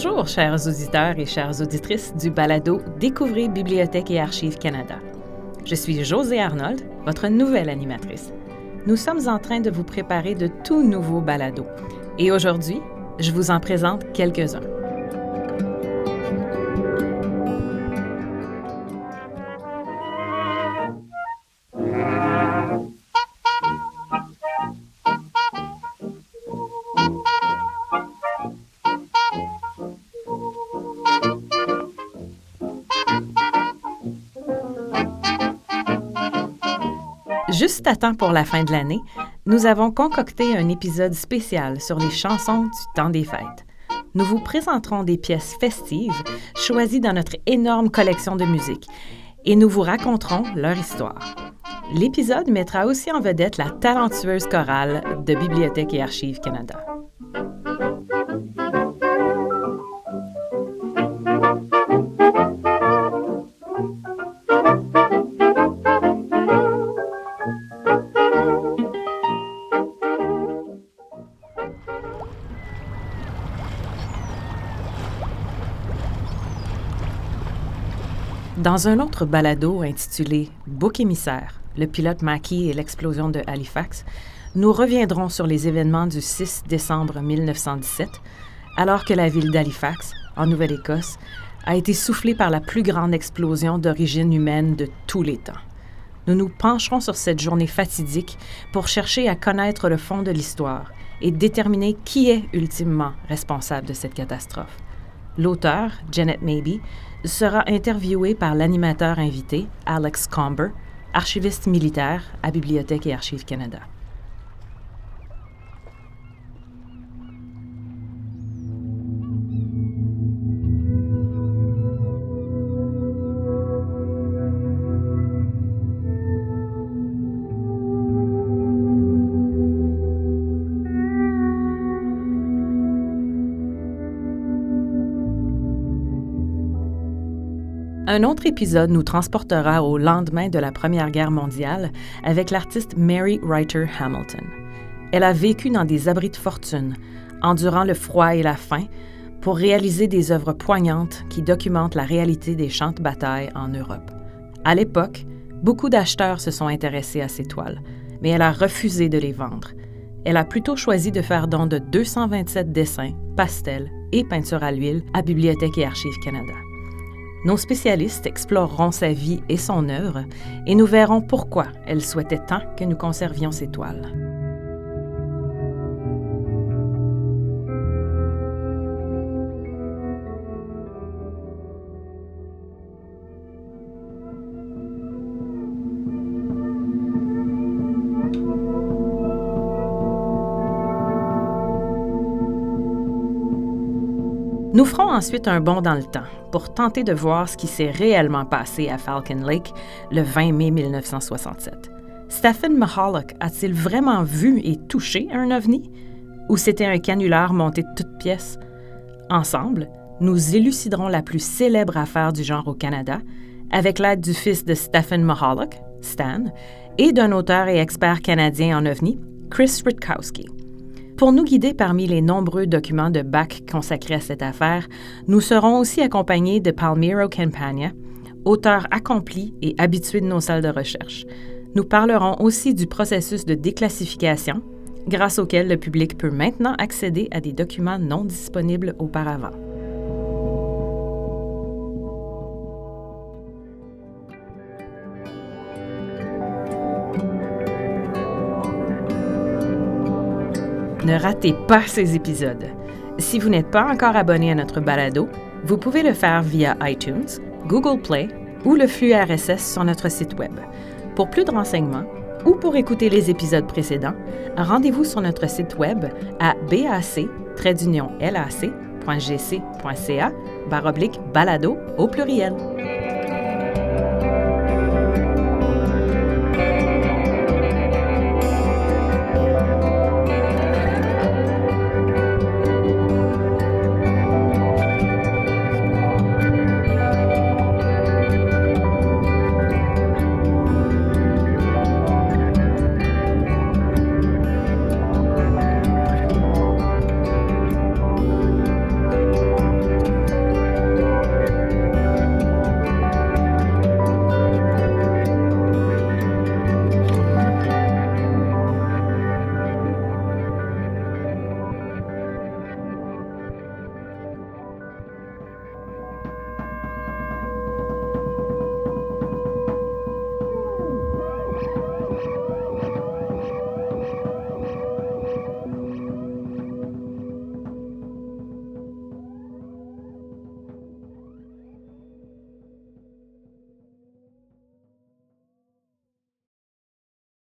Bonjour, chers auditeurs et chères auditrices du balado Découvrez Bibliothèque et Archives Canada. Je suis Josée Arnold, votre nouvelle animatrice. Nous sommes en train de vous préparer de tout nouveaux balados. Et aujourd'hui, je vous en présente quelques-uns. Juste à temps pour la fin de l'année, nous avons concocté un épisode spécial sur les chansons du temps des fêtes. Nous vous présenterons des pièces festives choisies dans notre énorme collection de musique et nous vous raconterons leur histoire. L'épisode mettra aussi en vedette la talentueuse chorale de Bibliothèque et Archives Canada. Dans un autre balado intitulé Bouc émissaire, le pilote Mackie et l'explosion de Halifax, nous reviendrons sur les événements du 6 décembre 1917, alors que la ville d'Halifax, en Nouvelle-Écosse, a été soufflée par la plus grande explosion d'origine humaine de tous les temps. Nous nous pencherons sur cette journée fatidique pour chercher à connaître le fond de l'histoire et déterminer qui est ultimement responsable de cette catastrophe. L'auteur, Janet Maybe, sera interviewé par l'animateur invité, Alex Comber, archiviste militaire à Bibliothèque et Archives Canada. Un autre épisode nous transportera au lendemain de la Première Guerre mondiale avec l'artiste Mary Writer Hamilton. Elle a vécu dans des abris de fortune, endurant le froid et la faim, pour réaliser des œuvres poignantes qui documentent la réalité des champs de bataille en Europe. À l'époque, beaucoup d'acheteurs se sont intéressés à ces toiles, mais elle a refusé de les vendre. Elle a plutôt choisi de faire don de 227 dessins, pastels et peintures à l'huile à Bibliothèque et Archives Canada. Nos spécialistes exploreront sa vie et son œuvre et nous verrons pourquoi elle souhaitait tant que nous conservions ses toiles. Nous ferons ensuite un bond dans le temps pour tenter de voir ce qui s'est réellement passé à Falcon Lake le 20 mai 1967. Stephen Mahalik a-t-il vraiment vu et touché un ovni? Ou c'était un canular monté de toutes pièces? Ensemble, nous éluciderons la plus célèbre affaire du genre au Canada avec l'aide du fils de Stephen Mahalik, Stan, et d'un auteur et expert canadien en ovni, Chris Rutkowski. Pour nous guider parmi les nombreux documents de BAC consacrés à cette affaire, nous serons aussi accompagnés de Palmiro Campagna, auteur accompli et habitué de nos salles de recherche. Nous parlerons aussi du processus de déclassification, grâce auquel le public peut maintenant accéder à des documents non disponibles auparavant. Ne ratez pas ces épisodes. Si vous n'êtes pas encore abonné à notre balado, vous pouvez le faire via iTunes, Google Play ou le flux RSS sur notre site Web. Pour plus de renseignements ou pour écouter les épisodes précédents, rendez-vous sur notre site Web à bac-lac.gc.ca balado au pluriel.